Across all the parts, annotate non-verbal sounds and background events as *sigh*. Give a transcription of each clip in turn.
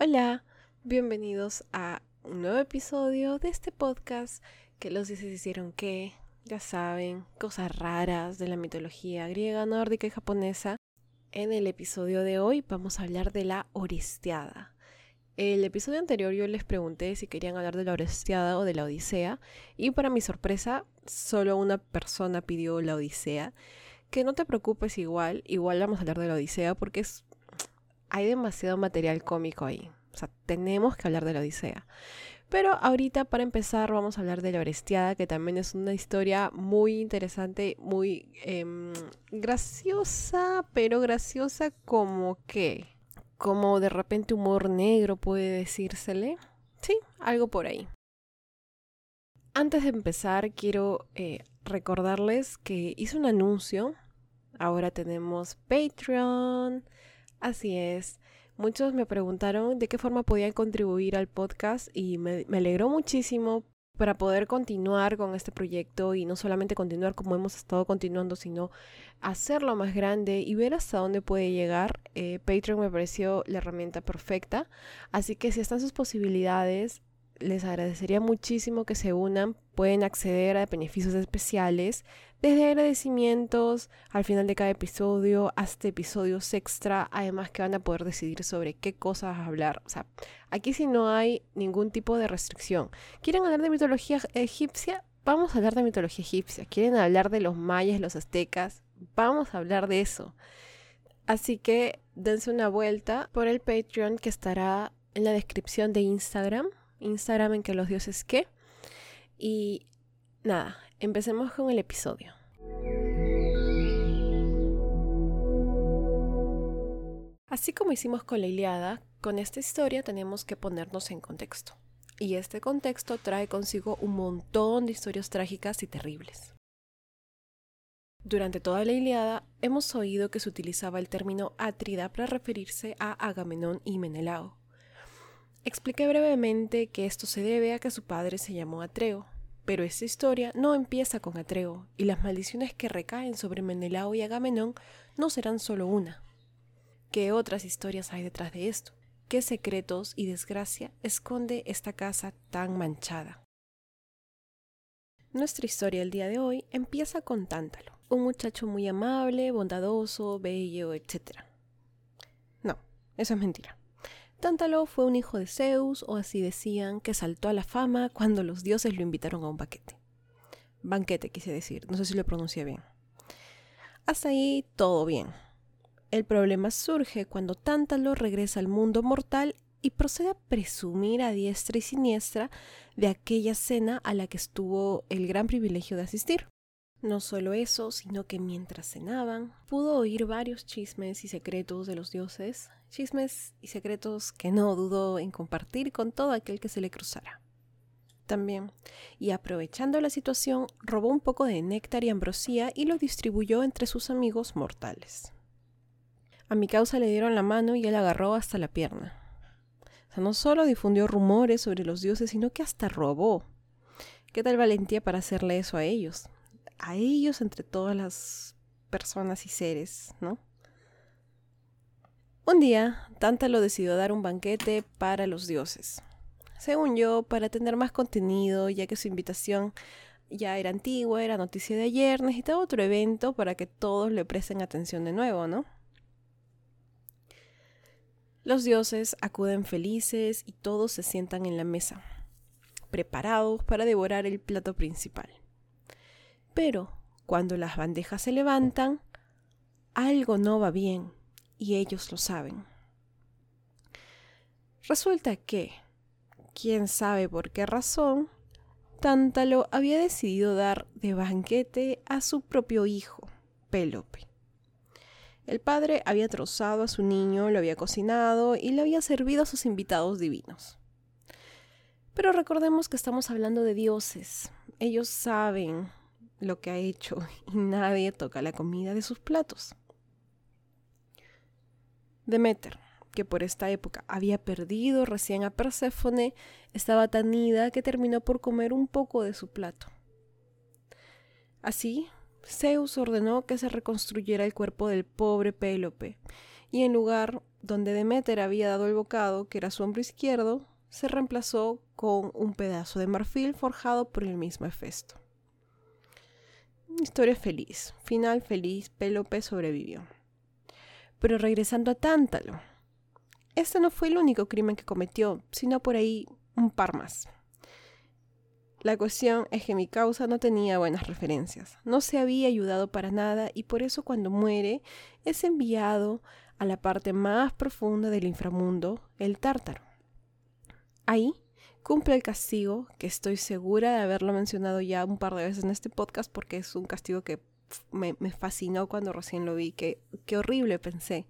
Hola, bienvenidos a un nuevo episodio de este podcast que los dioses hicieron que, ya saben, cosas raras de la mitología griega, nórdica y japonesa. En el episodio de hoy vamos a hablar de la Orestiada. El episodio anterior yo les pregunté si querían hablar de la Orestiada o de la Odisea y para mi sorpresa solo una persona pidió la Odisea. Que no te preocupes igual, igual vamos a hablar de la Odisea porque es hay demasiado material cómico ahí. O sea, tenemos que hablar de la Odisea. Pero ahorita para empezar vamos a hablar de la Orestiada, que también es una historia muy interesante, muy em, graciosa, pero graciosa como que, como de repente humor negro puede decírsele. Sí, algo por ahí. Antes de empezar, quiero eh, recordarles que hice un anuncio. Ahora tenemos Patreon. Así es. Muchos me preguntaron de qué forma podían contribuir al podcast y me, alegró muchísimo para poder continuar con este proyecto y no solamente continuar como hemos estado continuando, sino hacerlo más grande y ver hasta dónde puede llegar. Eh, Patreon me pareció la herramienta perfecta, así que si están sus posibilidades, les agradecería muchísimo que se unan. Pueden acceder a beneficios especiales, desde agradecimientos al final de cada episodio hasta episodios extra, además que van a poder decidir sobre qué cosas hablar. O sea, aquí si no hay ningún tipo de restricción. ¿Quieren hablar de mitología egipcia? Vamos a hablar de mitología egipcia. ¿Quieren hablar de los mayas, los aztecas? Vamos a hablar de eso. Así que dense una vuelta por el Patreon que estará en la descripción de Instagram Instagram en que los dioses qué. Y nada, empecemos con el episodio. Así como hicimos con la Iliada, con esta historia tenemos que ponernos en contexto. Y este contexto trae consigo un montón de historias trágicas y terribles. Durante toda la Iliada hemos oído que se utilizaba el término Atrida para referirse a Agamenón y Menelao, Expliqué brevemente que esto se debe a que su padre se llamó Atreo, pero esta historia no empieza con Atreo, y las maldiciones que recaen sobre Menelao y Agamenón no serán solo una. ¿Qué otras historias hay detrás de esto? ¿Qué secretos y desgracia esconde esta casa tan manchada? Nuestra historia el día de hoy empieza con Tántalo, un muchacho muy amable, bondadoso, bello, etc. No, eso es mentira. Tántalo fue un hijo de Zeus, o así decían, que saltó a la fama cuando los dioses lo invitaron a un banquete. Banquete, quise decir, no sé si lo pronuncié bien. Hasta ahí todo bien. El problema surge cuando Tántalo regresa al mundo mortal y procede a presumir a diestra y siniestra de aquella cena a la que estuvo el gran privilegio de asistir. No solo eso, sino que mientras cenaban, pudo oír varios chismes y secretos de los dioses, chismes y secretos que no dudó en compartir con todo aquel que se le cruzara. También, y aprovechando la situación, robó un poco de néctar y ambrosía y lo distribuyó entre sus amigos mortales. A mi causa le dieron la mano y él agarró hasta la pierna. O sea, no solo difundió rumores sobre los dioses, sino que hasta robó. ¿Qué tal valentía para hacerle eso a ellos? A ellos entre todas las personas y seres, ¿no? Un día, Tántalo decidió dar un banquete para los dioses. Según yo, para tener más contenido, ya que su invitación ya era antigua, era noticia de ayer, necesitaba otro evento para que todos le presten atención de nuevo, ¿no? Los dioses acuden felices y todos se sientan en la mesa, preparados para devorar el plato principal. Pero cuando las bandejas se levantan, algo no va bien y ellos lo saben. Resulta que, quién sabe por qué razón, Tántalo había decidido dar de banquete a su propio hijo, Pélope. El padre había trozado a su niño, lo había cocinado y le había servido a sus invitados divinos. Pero recordemos que estamos hablando de dioses. Ellos saben lo que ha hecho *laughs* y nadie toca la comida de sus platos. Demeter, que por esta época había perdido recién a Perséfone, estaba tan ida que terminó por comer un poco de su plato. Así, Zeus ordenó que se reconstruyera el cuerpo del pobre Pélope, y en lugar donde Demeter había dado el bocado, que era su hombro izquierdo, se reemplazó con un pedazo de marfil forjado por el mismo Hefesto. Historia feliz, final feliz, Pélope sobrevivió. Pero regresando a Tántalo, este no fue el único crimen que cometió, sino por ahí un par más. La cuestión es que mi causa no tenía buenas referencias, no se había ayudado para nada y por eso cuando muere es enviado a la parte más profunda del inframundo, el tártaro. Ahí cumple el castigo, que estoy segura de haberlo mencionado ya un par de veces en este podcast porque es un castigo que me, fascinó cuando recién lo vi, que, qué horrible pensé.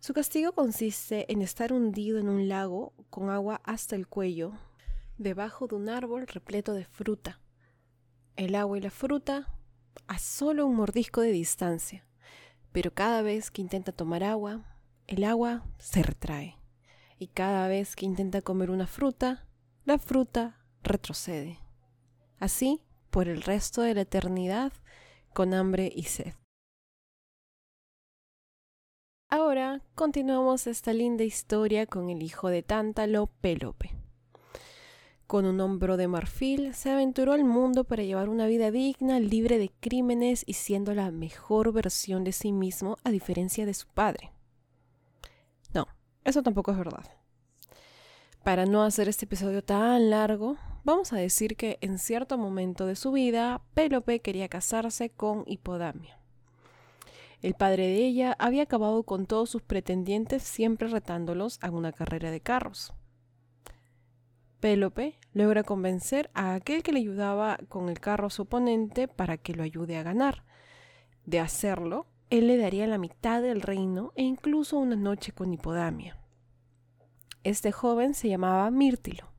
Su castigo consiste en estar hundido en un lago con agua hasta el cuello, debajo de un árbol repleto de fruta. El agua y la fruta a solo un mordisco de distancia, pero cada vez que intenta tomar agua, el agua se retrae, y cada vez que intenta comer una fruta, la fruta retrocede. Así por el resto de la eternidad, con hambre y sed. Ahora continuamos esta linda historia con el hijo de Tántalo, Pélope. Con un hombro de marfil, se aventuró al mundo para llevar una vida digna, libre de crímenes y siendo la mejor versión de sí mismo a diferencia de su padre. Eso tampoco es verdad. Para no hacer este episodio tan largo, vamos a decir que en cierto momento de su vida, Pélope quería casarse con Hipodamia. El padre de ella había acabado con todos sus pretendientes siempre retándolos a una carrera de carros. Pélope logra convencer a aquel que le ayudaba con el carro a su oponente para que lo ayude a ganar. De hacerlo, él le daría la mitad del reino e incluso una noche con Hipodamia. Este joven se llamaba Mírtilo.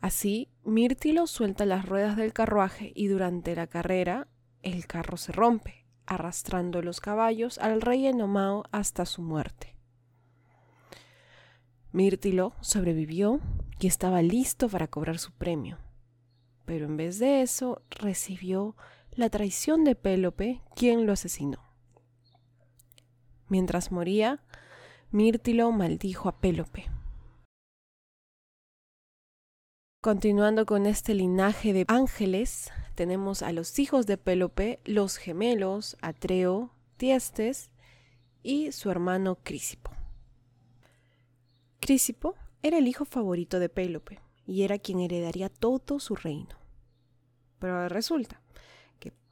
Así, Mírtilo suelta las ruedas del carruaje y durante la carrera el carro se rompe, arrastrando los caballos al rey Enomao hasta su muerte. Mírtilo sobrevivió y estaba listo para cobrar su premio. Pero en vez de eso recibió la traición de Pélope, quien lo asesinó. Mientras moría, Mírtilo maldijo a Pélope. Continuando con este linaje de ángeles, tenemos a los hijos de Pélope, los gemelos Atreo, Tiestes y su hermano Crisipo. Crisipo era el hijo favorito de Pélope y era quien heredaría todo su reino. Pero resulta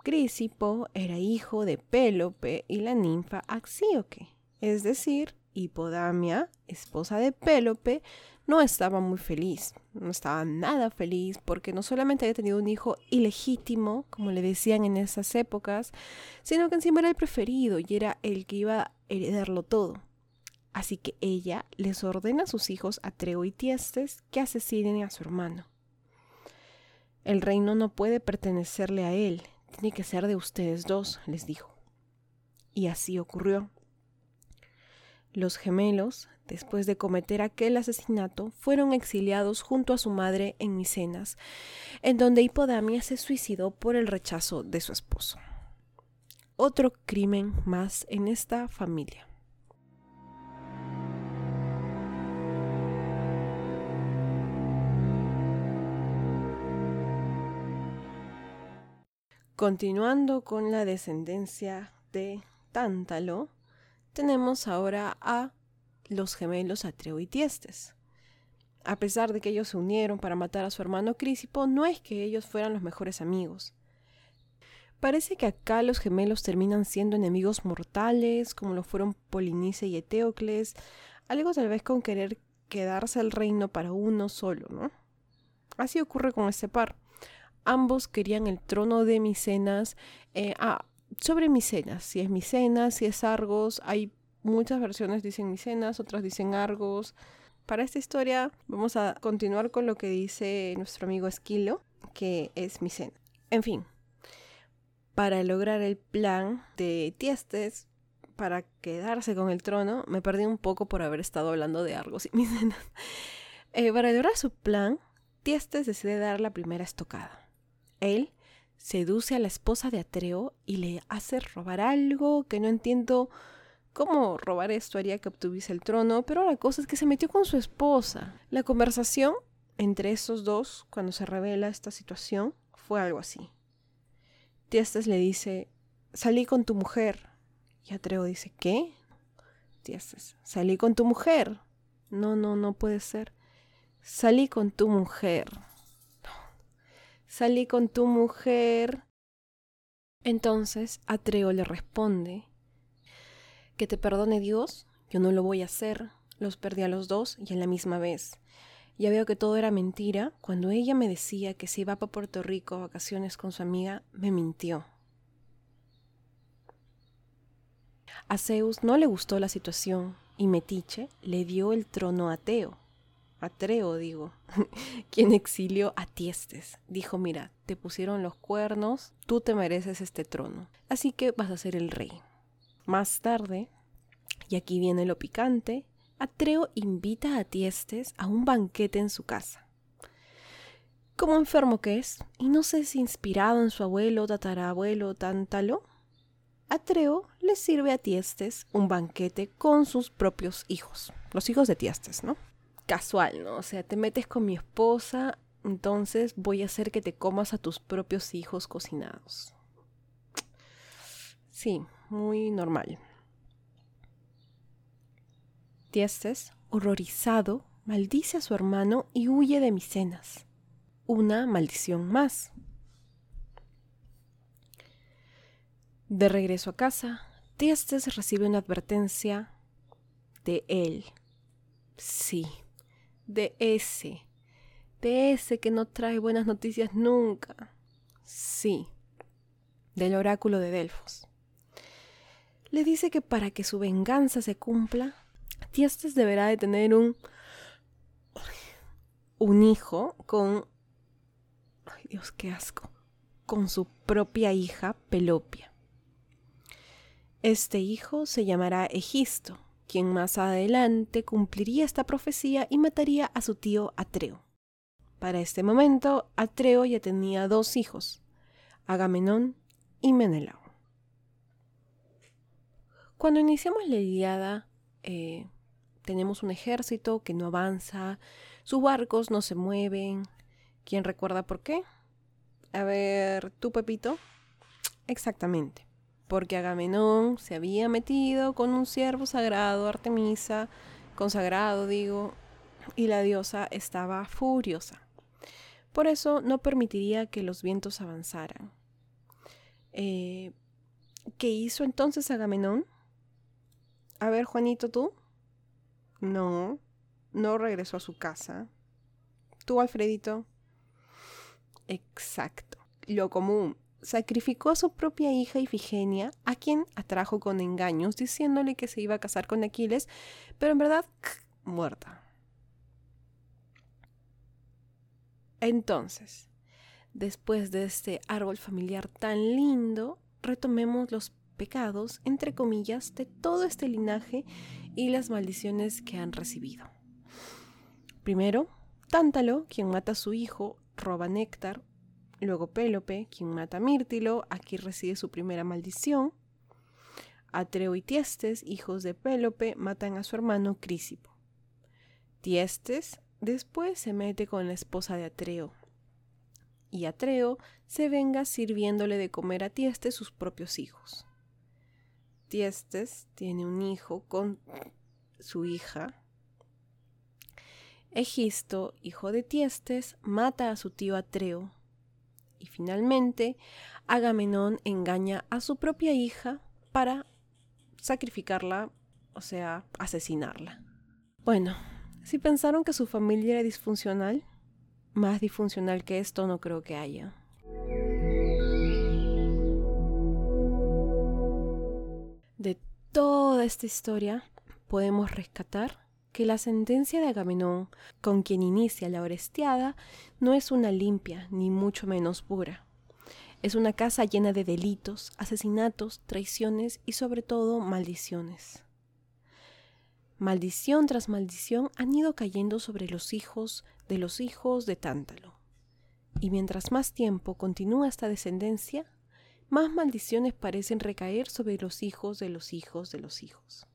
Crisipo era hijo de Pélope y la ninfa Axíoque, es decir, Hipodamia, esposa de Pélope, no estaba muy feliz, no estaba nada feliz porque no solamente había tenido un hijo ilegítimo, como le decían en esas épocas, sino que encima era el preferido y era el que iba a heredarlo todo. Así que ella les ordena a sus hijos Atreo y Tiestes que asesinen a su hermano. El reino no puede pertenecerle a él, tiene que ser de ustedes dos, les dijo. Y así ocurrió. Los gemelos, después de cometer aquel asesinato, fueron exiliados junto a su madre en Micenas, en donde Hipodamia se suicidó por el rechazo de su esposo. Otro crimen más en esta familia. Continuando con la descendencia de Tántalo, tenemos ahora a los gemelos Atreo y Tiestes. A pesar de que ellos se unieron para matar a su hermano Crisipo, no es que ellos fueran los mejores amigos. Parece que acá los gemelos terminan siendo enemigos mortales, como lo fueron Polinice y Eteocles, algo tal vez con querer quedarse el reino para uno solo, ¿no? Así ocurre con este par ambos querían el trono de Micenas. Eh, ah, sobre Micenas, si es Micenas, si es Argos, hay muchas versiones dicen Micenas, otras dicen Argos. Para esta historia vamos a continuar con lo que dice nuestro amigo Esquilo, que es Micenas. En fin, para lograr el plan de Tiestes para quedarse con el trono, me perdí un poco por haber estado hablando de Argos y Micenas. *laughs* Eh, para lograr su plan, Tiestes decide dar la primera estocada. Él seduce a la esposa de Atreo y le hace robar algo que no entiendo cómo robar esto haría que obtuviese el trono, pero la cosa es que se metió con su esposa. La conversación entre esos dos, cuando se revela esta situación, fue algo así. Tiestes le dice, salí con tu mujer. Y Atreo dice, ¿qué? Tiestes, salí con tu mujer. No, no, no puede ser. Salí con tu mujer. Salí con tu mujer. Entonces Atreo le responde, que te perdone Dios, yo no lo voy a hacer. Los perdí a los dos y a la misma vez. Ya veo que todo era mentira. Cuando ella me decía que se iba para Puerto Rico a vacaciones con su amiga, me mintió. A Zeus no le gustó la situación y Metiche le dio el trono a Teo. Atreo, digo, *laughs* quien exilió a Tiestes. Dijo, mira, te pusieron los cuernos, tú te mereces este trono, así que vas a ser el rey. Más tarde, y aquí viene lo picante, Atreo invita a Tiestes a un banquete en su casa. Como enfermo que es, y no sé si inspirado en su abuelo, tatarabuelo, tántalo, Atreo le sirve a Tiestes un banquete con sus propios hijos, los hijos de Tiestes, ¿no? Casual, ¿no? O sea, te metes con mi esposa, entonces voy a hacer que te comas a tus propios hijos cocinados. Sí, muy normal. Tiestes, horrorizado, maldice a su hermano y huye de Micenas. Una maldición más. De regreso a casa, Tiestes recibe una advertencia de él. Sí, de ese. De ese que no trae buenas noticias nunca. Sí, del oráculo de Delfos. Le dice que para que su venganza se cumpla, Tiestes deberá de tener un, un hijo con... Ay Dios, qué asco. Con su propia hija Pelopia. Este hijo se llamará Egisto, quien más adelante cumpliría esta profecía y mataría a su tío Atreo. Para este momento, Atreo ya tenía dos hijos, Agamenón y Menelao. Cuando iniciamos la Iliada, eh, tenemos un ejército que no avanza, sus barcos no se mueven. ¿Quién recuerda por qué? A ver, tú, Pepito. Exactamente. Porque Agamenón se había metido con un siervo sagrado, Artemisa, consagrado, digo, y la diosa estaba furiosa. Por eso no permitiría que los vientos avanzaran. Eh, ¿Qué hizo entonces Agamenón? A ver, Juanito, tú. No, no regresó a su casa. ¿Tú, Alfredito? Exacto. Lo común. Sacrificó a su propia hija Ifigenia, a quien atrajo con engaños, diciéndole que se iba a casar con Aquiles, pero en verdad, muerta. Entonces, después de este árbol familiar tan lindo, retomemos los pecados, entre comillas, de todo este linaje y las maldiciones que han recibido. Primero, Tántalo, quien mata a su hijo, roba néctar. Luego Pélope, quien mata a Mírtilo, aquí recibe su primera maldición. Atreo y Tiestes, hijos de Pélope, matan a su hermano Crisipo. Tiestes después se mete con la esposa de Atreo. Y Atreo se venga sirviéndole de comer a Tiestes sus propios hijos. Tiestes tiene un hijo con su hija. Egisto, hijo de Tiestes, mata a su tío Atreo. Y finalmente, Agamenón engaña a su propia hija para sacrificarla, o sea, asesinarla. Bueno, si pensaron que su familia era disfuncional, más disfuncional que esto no creo que haya. De toda esta historia podemos rescatar que la sentencia de Agamenón, con quien inicia la Orestiada, no es una limpia, ni mucho menos pura. Es una casa llena de delitos, asesinatos, traiciones y sobre todo maldiciones. Maldición tras maldición han ido cayendo sobre los hijos de los hijos de Tántalo. Y mientras más tiempo continúa esta descendencia, más maldiciones parecen recaer sobre los hijos de los hijos de los hijos.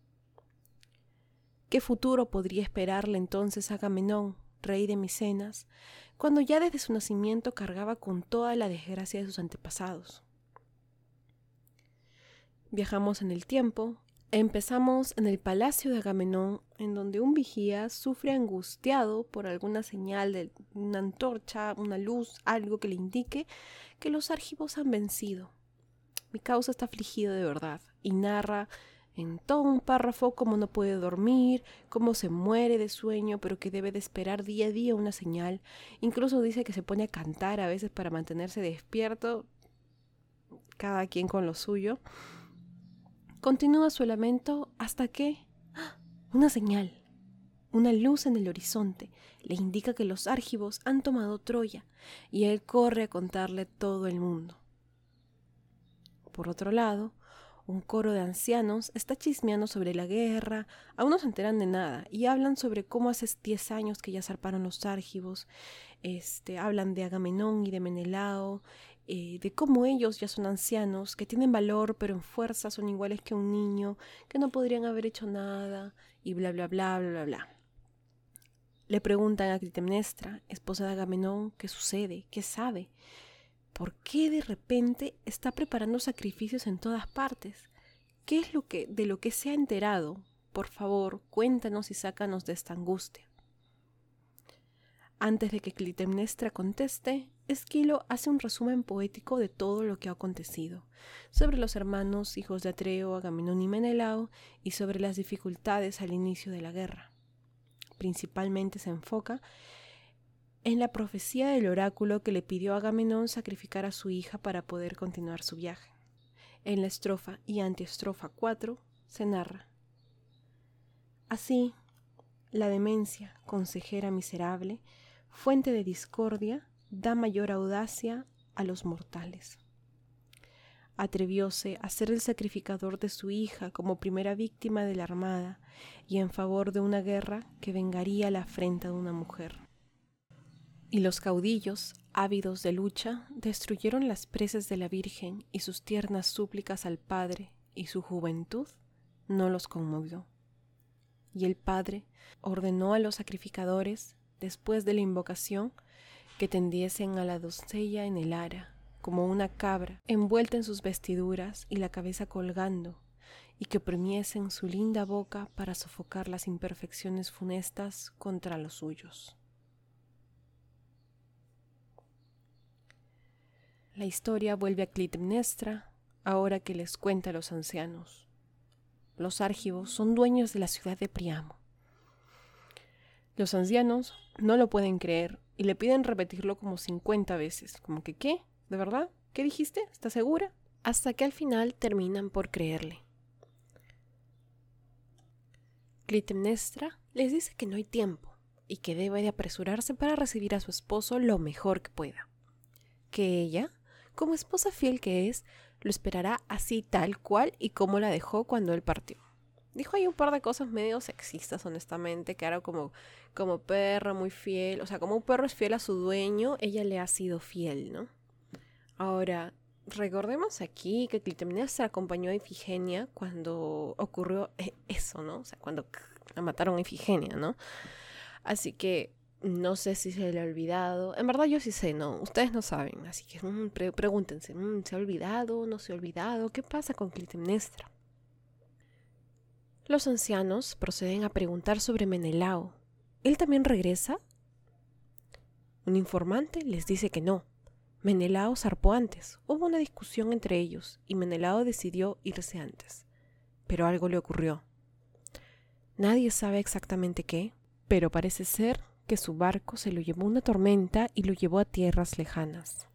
¿Qué futuro podría esperarle entonces a Agamenón, rey de Micenas, cuando ya desde su nacimiento cargaba con toda la desgracia de sus antepasados? Viajamos en el tiempo, empezamos en el palacio de Agamenón, en donde un vigía sufre angustiado por alguna señal de una antorcha, una luz, algo que le indique que los argivos han vencido. Mi causa está afligido de verdad y narra en todo un párrafo cómo no puede dormir, cómo se muere de sueño, pero que debe de esperar día a día una señal. Incluso dice que se pone a cantar a veces para mantenerse despierto, cada quien con lo suyo. Continúa su lamento hasta que ¡ah! una señal, una luz en el horizonte, le indica que los argivos han tomado Troya, y él corre a contarle todo el mundo. Por otro lado, un coro de ancianos está chismeando sobre la guerra, aún no se enteran de nada, y hablan sobre cómo hace diez años que ya zarparon los argivos, este, hablan de Agamenón y de Menelao, eh, de cómo ellos ya son ancianos, que tienen valor, pero en fuerza son iguales que un niño, que no podrían haber hecho nada, y bla bla bla bla bla bla. Le preguntan a Clitemnestra, esposa de Agamenón, qué sucede, qué sabe, ¿Por qué de repente está preparando sacrificios en todas partes? ¿Qué es lo que de lo que se ha enterado? Por favor, cuéntanos y sácanos de esta angustia. Antes de que Clitemnestra conteste, Esquilo hace un resumen poético de todo lo que ha acontecido, sobre los hermanos hijos de Atreo, Agamenón y Menelao, y sobre las dificultades al inicio de la guerra. Principalmente se enfoca en la profecía del oráculo que le pidió a Agamenón sacrificar a su hija para poder continuar su viaje. En la estrofa y antiestrofa 4 se narra. Así, la demencia, consejera miserable, fuente de discordia, da mayor audacia a los mortales. Atrevióse a ser el sacrificador de su hija como primera víctima de la armada y en favor de una guerra que vengaría la afrenta de una mujer. Y los caudillos, ávidos de lucha, destruyeron las preces de la Virgen y sus tiernas súplicas al Padre, y su juventud no los conmovió. Y el Padre ordenó a los sacrificadores, después de la invocación, que tendiesen a la doncella en el ara, como una cabra, envuelta en sus vestiduras y la cabeza colgando, y que oprimiesen su linda boca para sofocar las imperfecciones funestas contra los suyos. La historia vuelve a Clitemnestra, ahora que les cuenta a los ancianos. Los argivos son dueños de la ciudad de Priamo. Los ancianos no lo pueden creer y le piden repetirlo como 50 veces, como que ¿qué? ¿De verdad? ¿Qué dijiste? ¿Estás segura? Hasta que al final terminan por creerle. Clitemnestra les dice que no hay tiempo y que debe de apresurarse para recibir a su esposo lo mejor que pueda. Que ella como esposa fiel que es, lo esperará así tal cual y como la dejó cuando él partió. Dijo ahí un par de cosas medio sexistas, honestamente, que era como, como perro muy fiel, o sea, como un perro es fiel a su dueño, ella le ha sido fiel, ¿no? Ahora, recordemos aquí que Clitemnestra acompañó a Ifigenia cuando ocurrió e-, eso, ¿no? O sea, cuando *laughs* la mataron a Ifigenia, ¿no? Así que no sé si se le ha olvidado. En verdad yo sí sé, ¿no? Ustedes no saben. Así que mm, pregúntense, mm, ¿se ha olvidado? ¿No se ha olvidado? ¿Qué pasa con Clitemnestra? Los ancianos proceden a preguntar sobre Menelao. ¿Él también regresa? Un informante les dice que no. Menelao zarpó antes. Hubo una discusión entre ellos y Menelao decidió irse antes. Pero algo le ocurrió. Nadie sabe exactamente qué, pero parece ser que su barco se lo llevó una tormenta y lo llevó a tierras lejanas.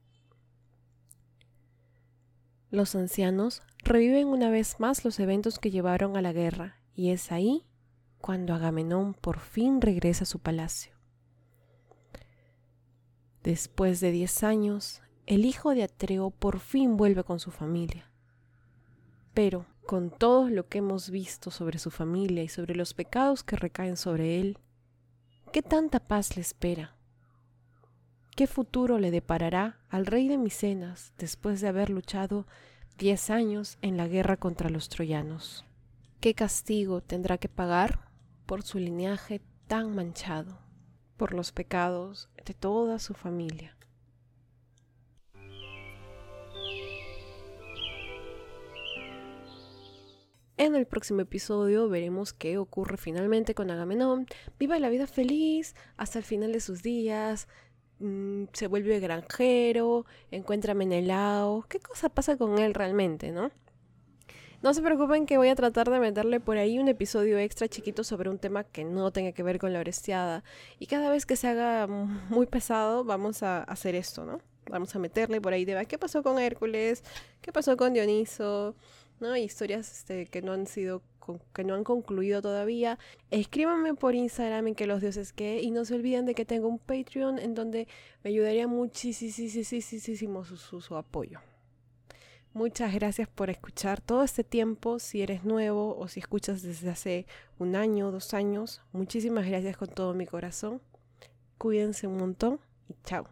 Los ancianos reviven una vez más los eventos que llevaron a la guerra, y es ahí cuando Agamenón por fin regresa a su palacio. Después de diez años, el hijo de Atreo por fin vuelve con su familia. Pero, con todo lo que hemos visto sobre su familia y sobre los pecados que recaen sobre él, ¿Qué tanta paz le espera? ¿Qué futuro le deparará al rey de Micenas después de haber luchado diez años en la guerra contra los troyanos. ¿Qué castigo tendrá que pagar por su linaje tan manchado, por los pecados de toda su familia? En el próximo episodio veremos qué ocurre finalmente con Agamenón. Viva la vida feliz hasta el final de sus días. Mm, se vuelve granjero, encuentra Menelao. ¿Qué cosa pasa con él realmente, no? No se preocupen que voy a tratar de meterle por ahí un episodio extra chiquito sobre un tema que no tenga que ver con la Orestiada. Y cada vez que se haga muy pesado, vamos a hacer esto, ¿no? Vamos a meterle por ahí de qué pasó con Hércules, qué pasó con Dioniso, ¿no? Historias este, que no han sido que no han concluido todavía, escríbanme por Instagram en que los dioses que y no se olviden de que tengo un Patreon en donde me ayudaría muchísimo su, su, su apoyo. Muchas gracias por escuchar todo este tiempo, si eres nuevo o si escuchas desde hace un año, dos años. Muchísimas gracias con todo mi corazón. Cuídense un montón y chao.